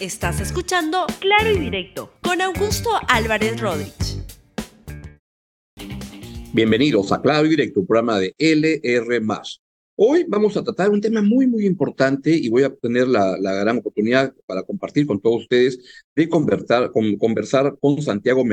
Estás escuchando Claro y Directo con Augusto Álvarez Rodríguez. Bienvenidos a Claro y Directo, programa de LR. Hoy vamos a tratar un tema muy, muy importante y voy a tener la, gran oportunidad para compartir con todos ustedes de conversar con, Santiago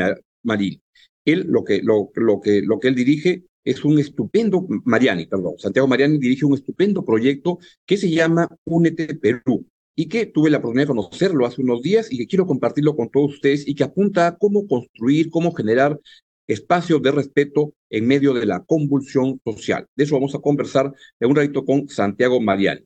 Marín. Él, lo que, lo, que, lo que él dirige es un estupendo, Mariani, perdón, Santiago Mariani dirige un estupendo proyecto que se llama Únete Perú y que tuve la oportunidad de conocerlo hace unos días y que quiero compartirlo con todos ustedes y que apunta a cómo construir, cómo generar espacios de respeto en medio de la convulsión social. De eso vamos a conversar en un ratito con Santiago Mariani.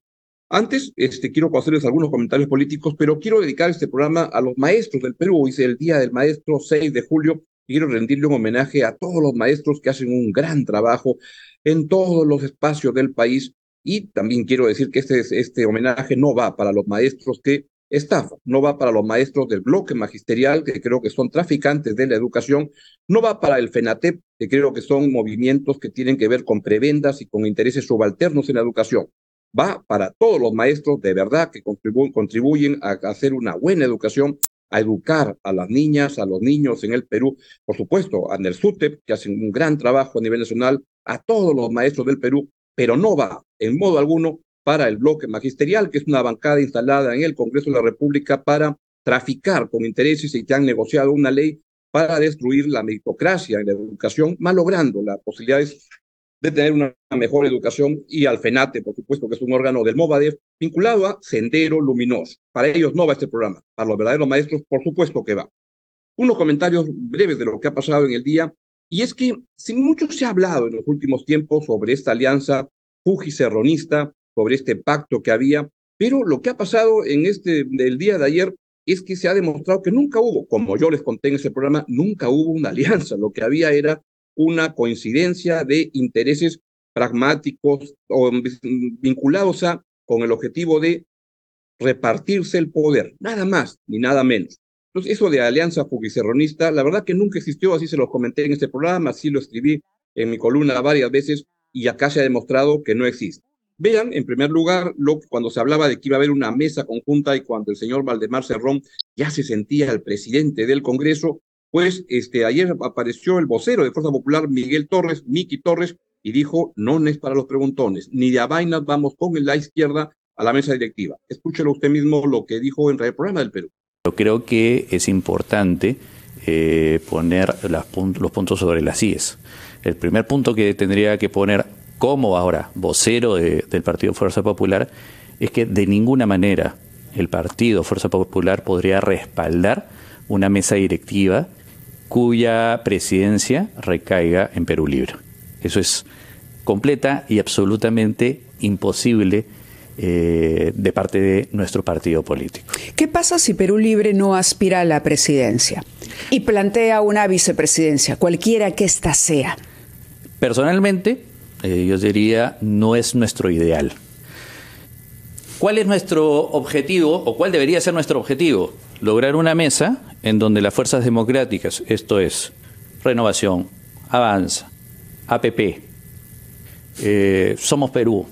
Antes, este, quiero hacerles algunos comentarios políticos, pero quiero dedicar este programa a los maestros del Perú. Hoy es el Día del Maestro 6 de julio quiero rendirle un homenaje a todos los maestros que hacen un gran trabajo en todos los espacios del país y también quiero decir que este, este homenaje no va para los maestros que estafan, no va para los maestros del bloque magisterial, que creo que son traficantes de la educación, no va para el FENATEP, que creo que son movimientos que tienen que ver con prebendas y con intereses subalternos en la educación. Va para todos los maestros de verdad que contribuyen a hacer una buena educación a educar a las niñas, a los niños en el Perú, por supuesto, a NERSUTEP, que hacen un gran trabajo a nivel nacional, a todos los maestros del Perú, pero no va en modo alguno para el bloque magisterial, que es una bancada instalada en el Congreso de la República para traficar con intereses y que han negociado una ley para destruir la meritocracia en la educación, malogrando las posibilidades de tener una mejor educación y al FENATE, por supuesto, que es un órgano del MOVADEF, vinculado a Sendero Luminoso. Para ellos no va este programa, para los verdaderos maestros, por supuesto que va. Unos comentarios breves de lo que ha pasado en el día, y es que sin mucho se ha hablado en los últimos tiempos sobre esta alianza fuji-serronista, sobre este pacto que había, pero lo que ha pasado en este el día de ayer es que se ha demostrado que nunca hubo, como yo les conté en ese programa, nunca hubo una alianza, lo que había era una coincidencia de intereses pragmáticos o vinculados a con el objetivo de repartirse el poder, nada más ni nada menos. Entonces, eso de alianza fugicerronista, la verdad que nunca existió, así se lo comenté en este programa, así lo escribí en mi columna varias veces y acá se ha demostrado que no existe. Vean, en primer lugar, lo, cuando se hablaba de que iba a haber una mesa conjunta y cuando el señor Valdemar Cerrón ya se sentía el presidente del Congreso, pues este, ayer apareció el vocero de Fuerza Popular, Miguel Torres, Miki Torres, y dijo, no es para los preguntones, ni de a vainas vamos con la izquierda a la mesa directiva. Escúchelo usted mismo lo que dijo en el programa del Perú. Creo que es importante eh, poner los puntos sobre las IES. El primer punto que tendría que poner como ahora vocero del Partido Fuerza Popular es que de ninguna manera el Partido Fuerza Popular podría respaldar una mesa directiva cuya presidencia recaiga en Perú Libre. Eso es completa y absolutamente imposible eh, de parte de nuestro partido político. ¿Qué pasa si Perú Libre no aspira a la presidencia y plantea una vicepresidencia, cualquiera que ésta sea? Personalmente, eh, yo diría, no es nuestro ideal. ¿Cuál es nuestro objetivo o cuál debería ser nuestro objetivo? Lograr una mesa en donde las fuerzas democráticas, esto es Renovación, Avanza, APP, eh, Somos Perú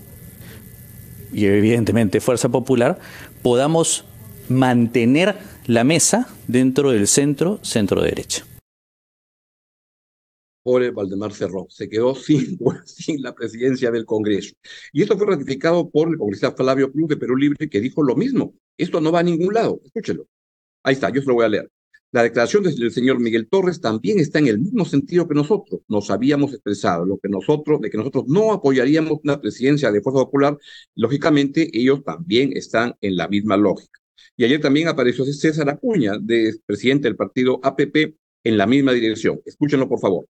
y evidentemente Fuerza Popular, podamos mantener la mesa dentro del centro, centro-derecha por Valdemar Cerrón. Se quedó sin, sin la presidencia del Congreso. Y esto fue ratificado por el congresista Flavio Cruz de Perú Libre, que dijo lo mismo. Esto no va a ningún lado. Escúchelo. Ahí está, yo se lo voy a leer. La declaración del señor Miguel Torres también está en el mismo sentido que nosotros. Nos habíamos expresado lo que nosotros, de que nosotros no apoyaríamos una presidencia de Fuerza Popular. Lógicamente, ellos también están en la misma lógica. Y ayer también apareció César Acuña, de presidente del partido APP, en la misma dirección. Escúchenlo, por favor.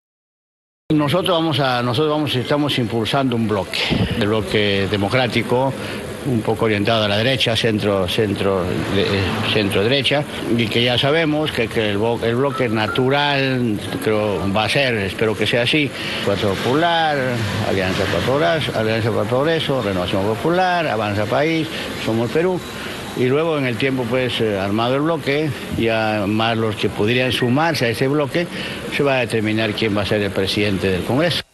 Nosotros vamos a, nosotros vamos, estamos impulsando un bloque, el bloque democrático, un poco orientado a la derecha, centro, centro, centro derecha, y que ya sabemos que, el, bloque natural creo va a ser, espero que sea así, Fuerza Popular, Alianza para Alianza para Progreso, Renovación Popular, Avanza País, Somos Perú y luego en el tiempo pues eh, armado el bloque, ya más los que podrían sumarse a ese bloque, se va a determinar quién va a ser el presidente del Congreso.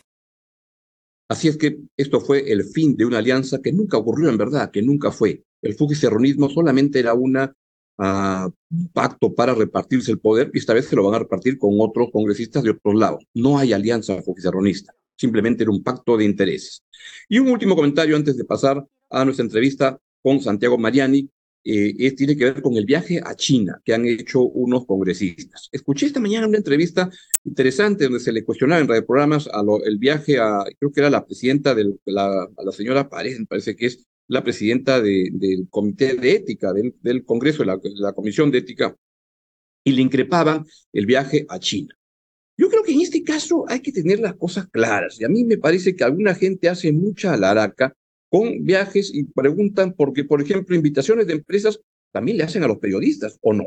Así es que esto fue el fin de una alianza que nunca ocurrió en verdad, que nunca fue. El fujicerronismo solamente era una un pacto para repartirse el poder y esta vez se lo van a repartir con otros congresistas de otros lados. No hay alianza foquicerronista, simplemente era un pacto de intereses. Y un último comentario antes de pasar a nuestra entrevista con Santiago Mariani, eh, tiene que ver con el viaje a China que han hecho unos congresistas. Escuché esta mañana una entrevista interesante donde se le cuestionaba en radio programas a el viaje a, creo que era la presidenta de la, señora Pared, me parece que es la presidenta del Comité de Ética del, Congreso, la Comisión de Ética, y le increpaban el viaje a China. Yo creo que en este caso hay que tener las cosas claras. Y a mí me parece que alguna gente hace mucha alaraca con viajes y preguntan porque, por ejemplo, invitaciones de empresas también le hacen a los periodistas o no.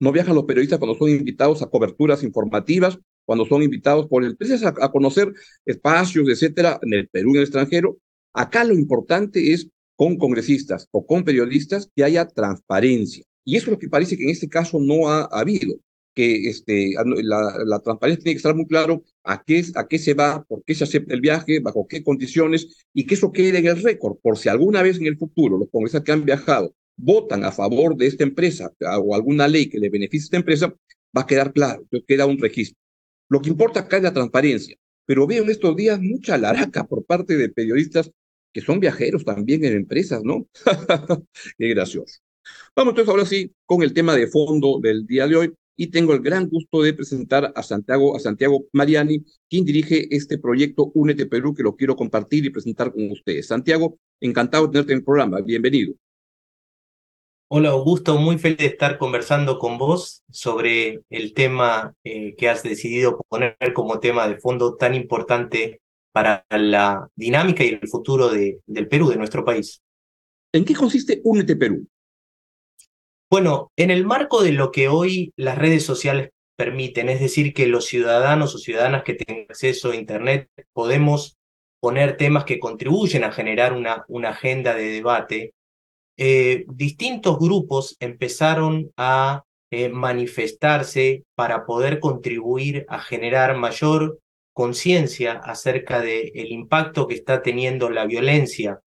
No viajan los periodistas cuando son invitados a coberturas informativas, cuando son invitados por empresas a, conocer espacios, etcétera, en el Perú, en el extranjero. Acá lo importante es con congresistas o con periodistas que haya transparencia. Y eso es lo que parece que en este caso no ha habido que este, la, transparencia tiene que estar muy claro a qué, a qué se va, por qué se acepta el viaje, bajo qué condiciones, y que eso quede en el récord, por si alguna vez en el futuro los congresistas que han viajado votan a favor de esta empresa o alguna ley que le beneficie a esta empresa, va a quedar claro, queda un registro. Lo que importa acá es la transparencia, pero veo en estos días mucha laraca por parte de periodistas que son viajeros también en empresas, ¿no? qué gracioso. Vamos entonces ahora sí con el tema de fondo del día de hoy, y tengo el gran gusto de presentar a Santiago, a Santiago Mariani, quien dirige este proyecto Únete Perú, que lo quiero compartir y presentar con ustedes. Santiago, encantado de tenerte en el programa. Bienvenido. Hola Augusto, muy feliz de estar conversando con vos sobre el tema eh, que has decidido poner como tema de fondo tan importante para la dinámica y el futuro de, del Perú, de nuestro país. ¿En qué consiste Únete Perú? Bueno, en el marco de lo que hoy las redes sociales permiten, es decir, que los ciudadanos o ciudadanas que tengan acceso a Internet podemos poner temas que contribuyen a generar una, una agenda de debate, eh, distintos grupos empezaron a eh, manifestarse para poder contribuir a generar mayor conciencia acerca del impacto que está teniendo la violencia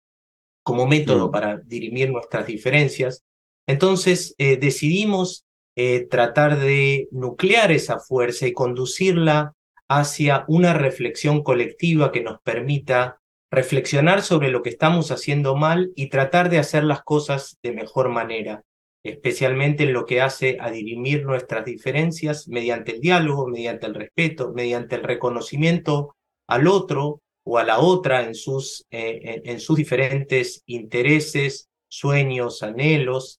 como método para dirimir nuestras diferencias entonces eh, decidimos eh, tratar de nuclear esa fuerza y conducirla hacia una reflexión colectiva que nos permita reflexionar sobre lo que estamos haciendo mal y tratar de hacer las cosas de mejor manera, especialmente en lo que hace a dirimir nuestras diferencias mediante el diálogo, mediante el respeto, mediante el reconocimiento al otro o a la otra en sus, eh, en sus diferentes intereses, sueños, anhelos,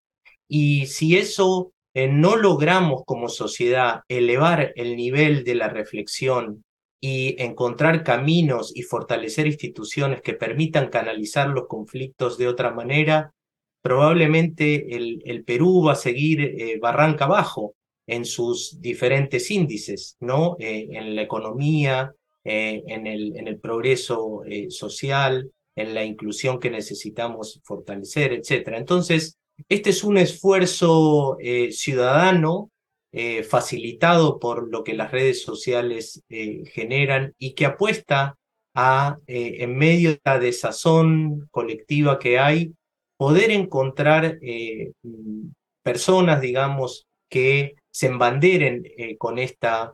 y si eso eh, no logramos como sociedad elevar el nivel de la reflexión y encontrar caminos y fortalecer instituciones que permitan canalizar los conflictos de otra manera, probablemente el, Perú va a seguir eh, barranca abajo en sus diferentes índices, ¿no? Eh, en la economía, en, el, en el progreso social, en la inclusión que necesitamos fortalecer, etc. Entonces, este es un esfuerzo eh, ciudadano eh, facilitado por lo que las redes sociales eh, generan y que apuesta a, en medio de la desazón colectiva que hay, poder encontrar personas, digamos, que se embanderen con esta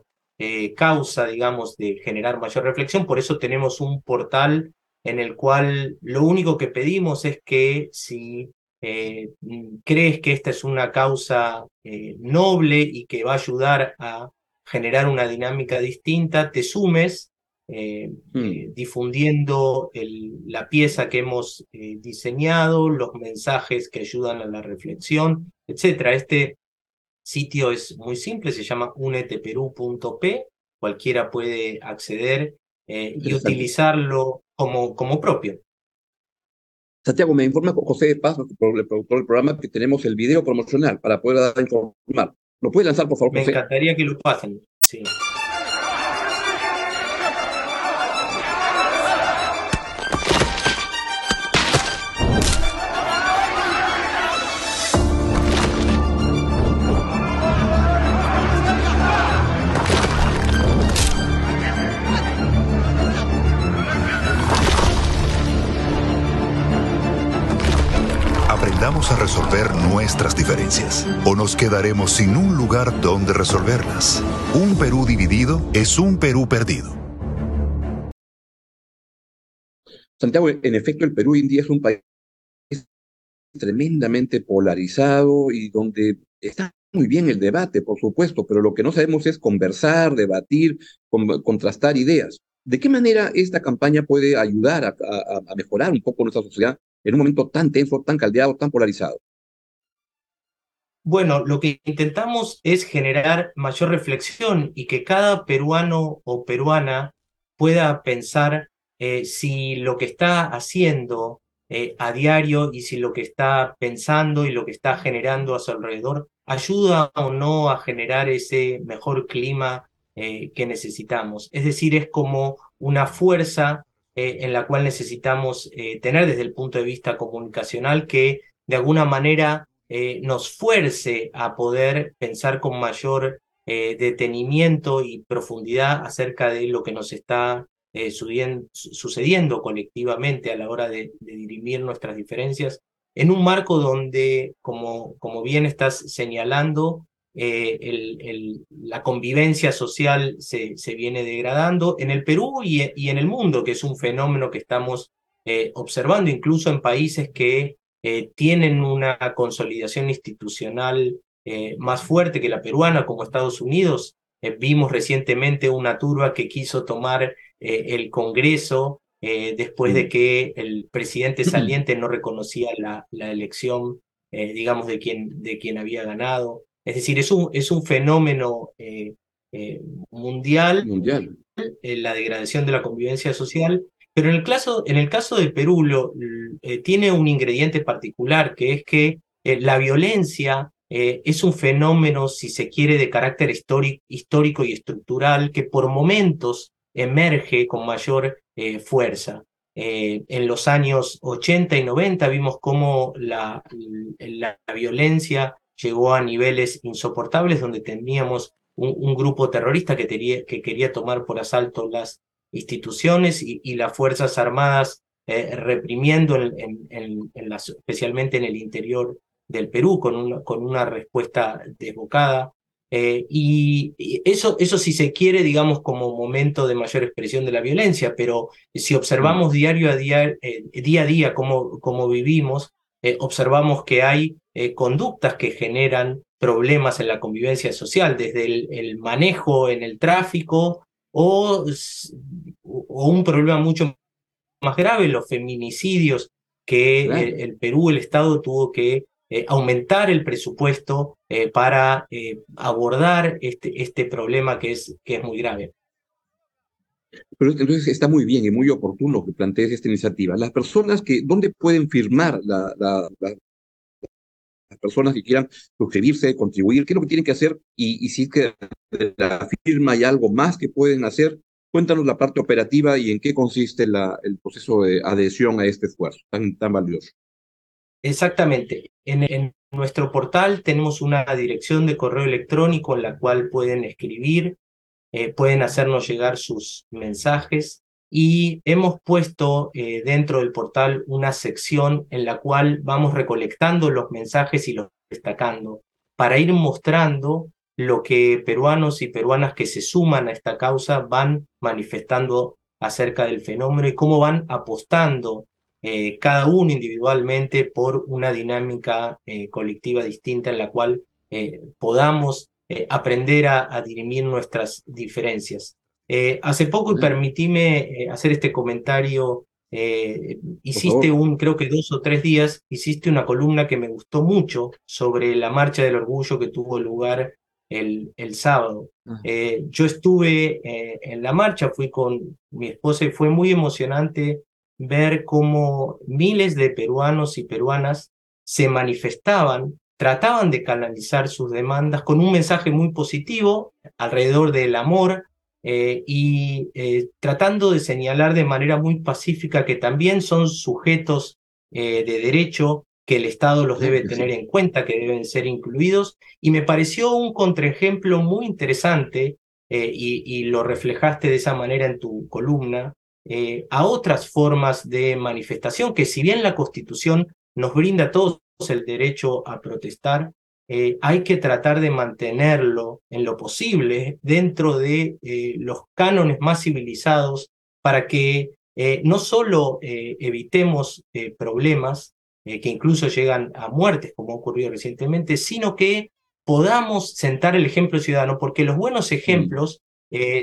causa, digamos, de generar mayor reflexión. Por eso tenemos un portal en el cual lo único que pedimos es que si eh, crees que esta es una causa eh, noble y que va a ayudar a generar una dinámica distinta, te sumes eh, mm. difundiendo la pieza que hemos diseñado, los mensajes que ayudan a la reflexión, etc. Este sitio es muy simple, se llama uneteperú.p, cualquiera puede acceder y utilizarlo como, como propio. Santiago, me informa José de Paz, el productor del programa, que tenemos el video promocional para poder dar informar. ¿Lo puede lanzar, por favor, Me encantaría que lo pasen, sí. O nos quedaremos sin un lugar donde resolverlas. Un Perú dividido es un Perú perdido. Santiago, en efecto, el Perú hoy es un país tremendamente polarizado y donde está muy bien el debate, por supuesto, pero lo que no sabemos es conversar, debatir, contrastar ideas. ¿De qué manera esta campaña puede ayudar a, mejorar un poco nuestra sociedad en un momento tan tenso, tan caldeado, tan polarizado? Bueno, lo que intentamos es generar mayor reflexión y que cada peruano o peruana pueda pensar eh, si lo que está haciendo eh, a diario y si lo que está pensando y lo que está generando a su alrededor ayuda o no a generar ese mejor clima eh, que necesitamos. Es decir, es como una fuerza en la cual necesitamos tener desde el punto de vista comunicacional que de alguna manera nos fuerce a poder pensar con mayor detenimiento y profundidad acerca de lo que nos está eh, sucediendo colectivamente a la hora de, dirimir nuestras diferencias, en un marco donde, como, como bien estás señalando, eh, la convivencia social se, se, viene degradando en el Perú y, y, en el mundo, que es un fenómeno que estamos eh, observando incluso en países que tienen una consolidación institucional más fuerte que la peruana, como Estados Unidos. vimos recientemente una turba que quiso tomar eh, el Congreso eh, después de que el presidente saliente no reconocía la, la elección, eh, digamos, de quien, de quien había ganado. Es decir, es un, es un fenómeno mundial, mundial. la degradación de la convivencia social, pero en el caso, en el caso del Perú lo, tiene un ingrediente particular, que es que la violencia es un fenómeno, si se quiere, de carácter histórico y estructural que por momentos emerge con mayor eh, fuerza. Eh, en los años 80 y 90 vimos cómo la, la, violencia llegó a niveles insoportables donde teníamos un, grupo terrorista que, que, quería tomar por asalto las instituciones y, las Fuerzas Armadas eh, reprimiendo, en, en, especialmente en el interior del Perú, con una, respuesta desbocada. Eh, y, eso, eso si se quiere, digamos, como momento de mayor expresión de la violencia, pero si observamos diario a día, eh, día a día cómo, cómo vivimos, eh, observamos que hay conductas que generan problemas en la convivencia social, desde el, manejo en el tráfico o, o, un problema mucho más grave, los feminicidios que el Perú, el Estado tuvo que eh, aumentar el presupuesto eh, para eh, abordar este, este problema que es, que es muy grave. Pero entonces está muy bien y muy oportuno que plantees esta iniciativa. Las personas que, ¿dónde pueden firmar la, personas que quieran suscribirse, contribuir? ¿Qué es lo que tienen que hacer? Y, si es que la firma hay algo más que pueden hacer, cuéntanos la parte operativa y en qué consiste la, el proceso de adhesión a este esfuerzo tan, tan valioso. Exactamente. En, nuestro portal tenemos una dirección de correo electrónico en la cual pueden escribir, eh, pueden hacernos llegar sus mensajes y hemos puesto eh, dentro del portal una sección en la cual vamos recolectando los mensajes y los destacando para ir mostrando lo que peruanos y peruanas que se suman a esta causa van manifestando acerca del fenómeno y cómo van apostando eh, cada uno individualmente por una dinámica eh, colectiva distinta en la cual podamos aprender a, dirimir nuestras diferencias. Hace poco, y permitíme hacer este comentario, hiciste un, creo que dos o tres días, hiciste una columna que me gustó mucho sobre la marcha del orgullo que tuvo lugar el, el sábado. yo estuve en la marcha, fui con mi esposa y fue muy emocionante ver cómo miles de peruanos y peruanas se manifestaban, trataban de canalizar sus demandas con un mensaje muy positivo alrededor del amor eh, y eh, tratando de señalar de manera muy pacífica que también son sujetos eh, de derecho que el Estado los debe tener en cuenta, que deben ser incluidos. Y me pareció un contraejemplo muy interesante, y, lo reflejaste de esa manera en tu columna, a otras formas de manifestación, que si bien la Constitución nos brinda a todos el derecho a protestar, eh, hay que tratar de mantenerlo en lo posible dentro de eh, los cánones más civilizados para que eh, no solo evitemos problemas que incluso llegan a muertes, como ha ocurrido recientemente, sino que podamos sentar el ejemplo ciudadano, porque los buenos ejemplos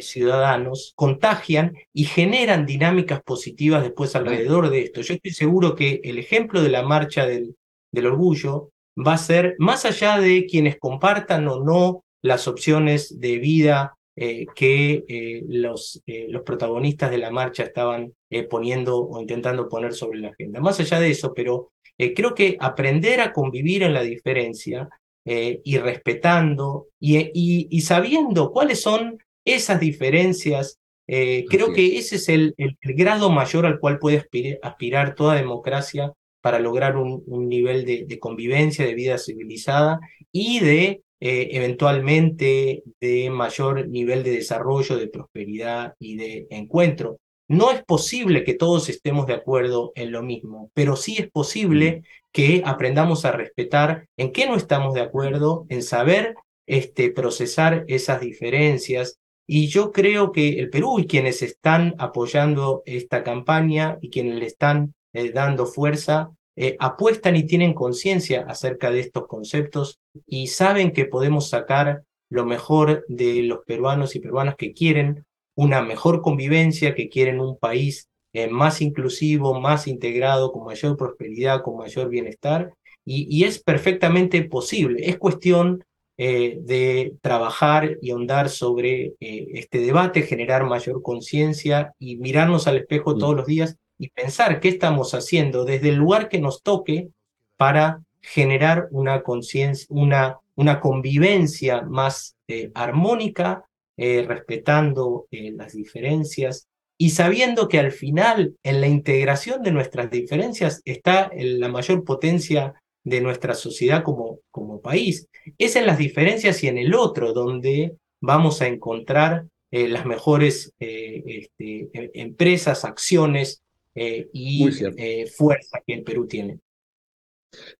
ciudadanos contagian y generan dinámicas positivas después alrededor de esto. Yo estoy seguro que el ejemplo de la marcha del, del orgullo va a ser, más allá de quienes compartan o no las opciones de vida eh, que eh, los, eh, los, protagonistas de la marcha estaban poniendo o intentando poner sobre la agenda. Más allá de eso, pero creo que aprender a convivir en la diferencia y respetando y, y, sabiendo cuáles son esas diferencias, creo que ese es el, el, grado mayor al cual puede aspirar toda democracia para lograr un, nivel de, convivencia, de vida civilizada y de eh, eventualmente de mayor nivel de desarrollo, de prosperidad y de encuentro. No es posible que todos estemos de acuerdo en lo mismo, pero sí es posible que aprendamos a respetar en qué no estamos de acuerdo, en saber este, procesar esas diferencias. Y yo creo que el Perú y quienes están apoyando esta campaña y quienes le están eh, dando fuerza, eh, apuestan y tienen conciencia acerca de estos conceptos y saben que podemos sacar lo mejor de los peruanos y peruanas que quieren una mejor convivencia, que quieren un país eh, más inclusivo, más integrado, con mayor prosperidad, con mayor bienestar. Y, es perfectamente posible. Es cuestión eh, de trabajar y ahondar sobre este debate, generar mayor conciencia y mirarnos al espejo todos los días y pensar qué estamos haciendo desde el lugar que nos toque para generar una conciencia, una, una convivencia más eh, armónica, eh, respetando eh, las diferencias y sabiendo que al final en la integración de nuestras diferencias está la mayor potencia de nuestra sociedad como, como país. Es en las diferencias y en el otro donde vamos a encontrar las mejores este, em, empresas, acciones, eh, y eh, fuerza que el Perú tiene.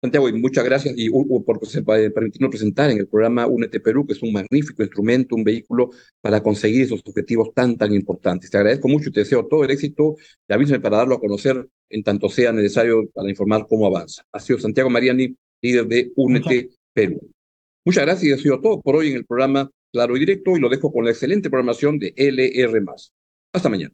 Santiago, muchas gracias y por permitirnos presentar en el programa Únete Perú, que es un magnífico instrumento, un vehículo para conseguir esos objetivos tan, tan importantes. Te agradezco mucho y te deseo todo el éxito y avísame para darlo a conocer en tanto sea necesario para informar cómo avanza. Ha sido Santiago Mariani, líder de Únete Perú. Muchas gracias y ha sido todo por hoy en el programa Claro y Directo y lo dejo con la excelente programación de LR. Hasta mañana.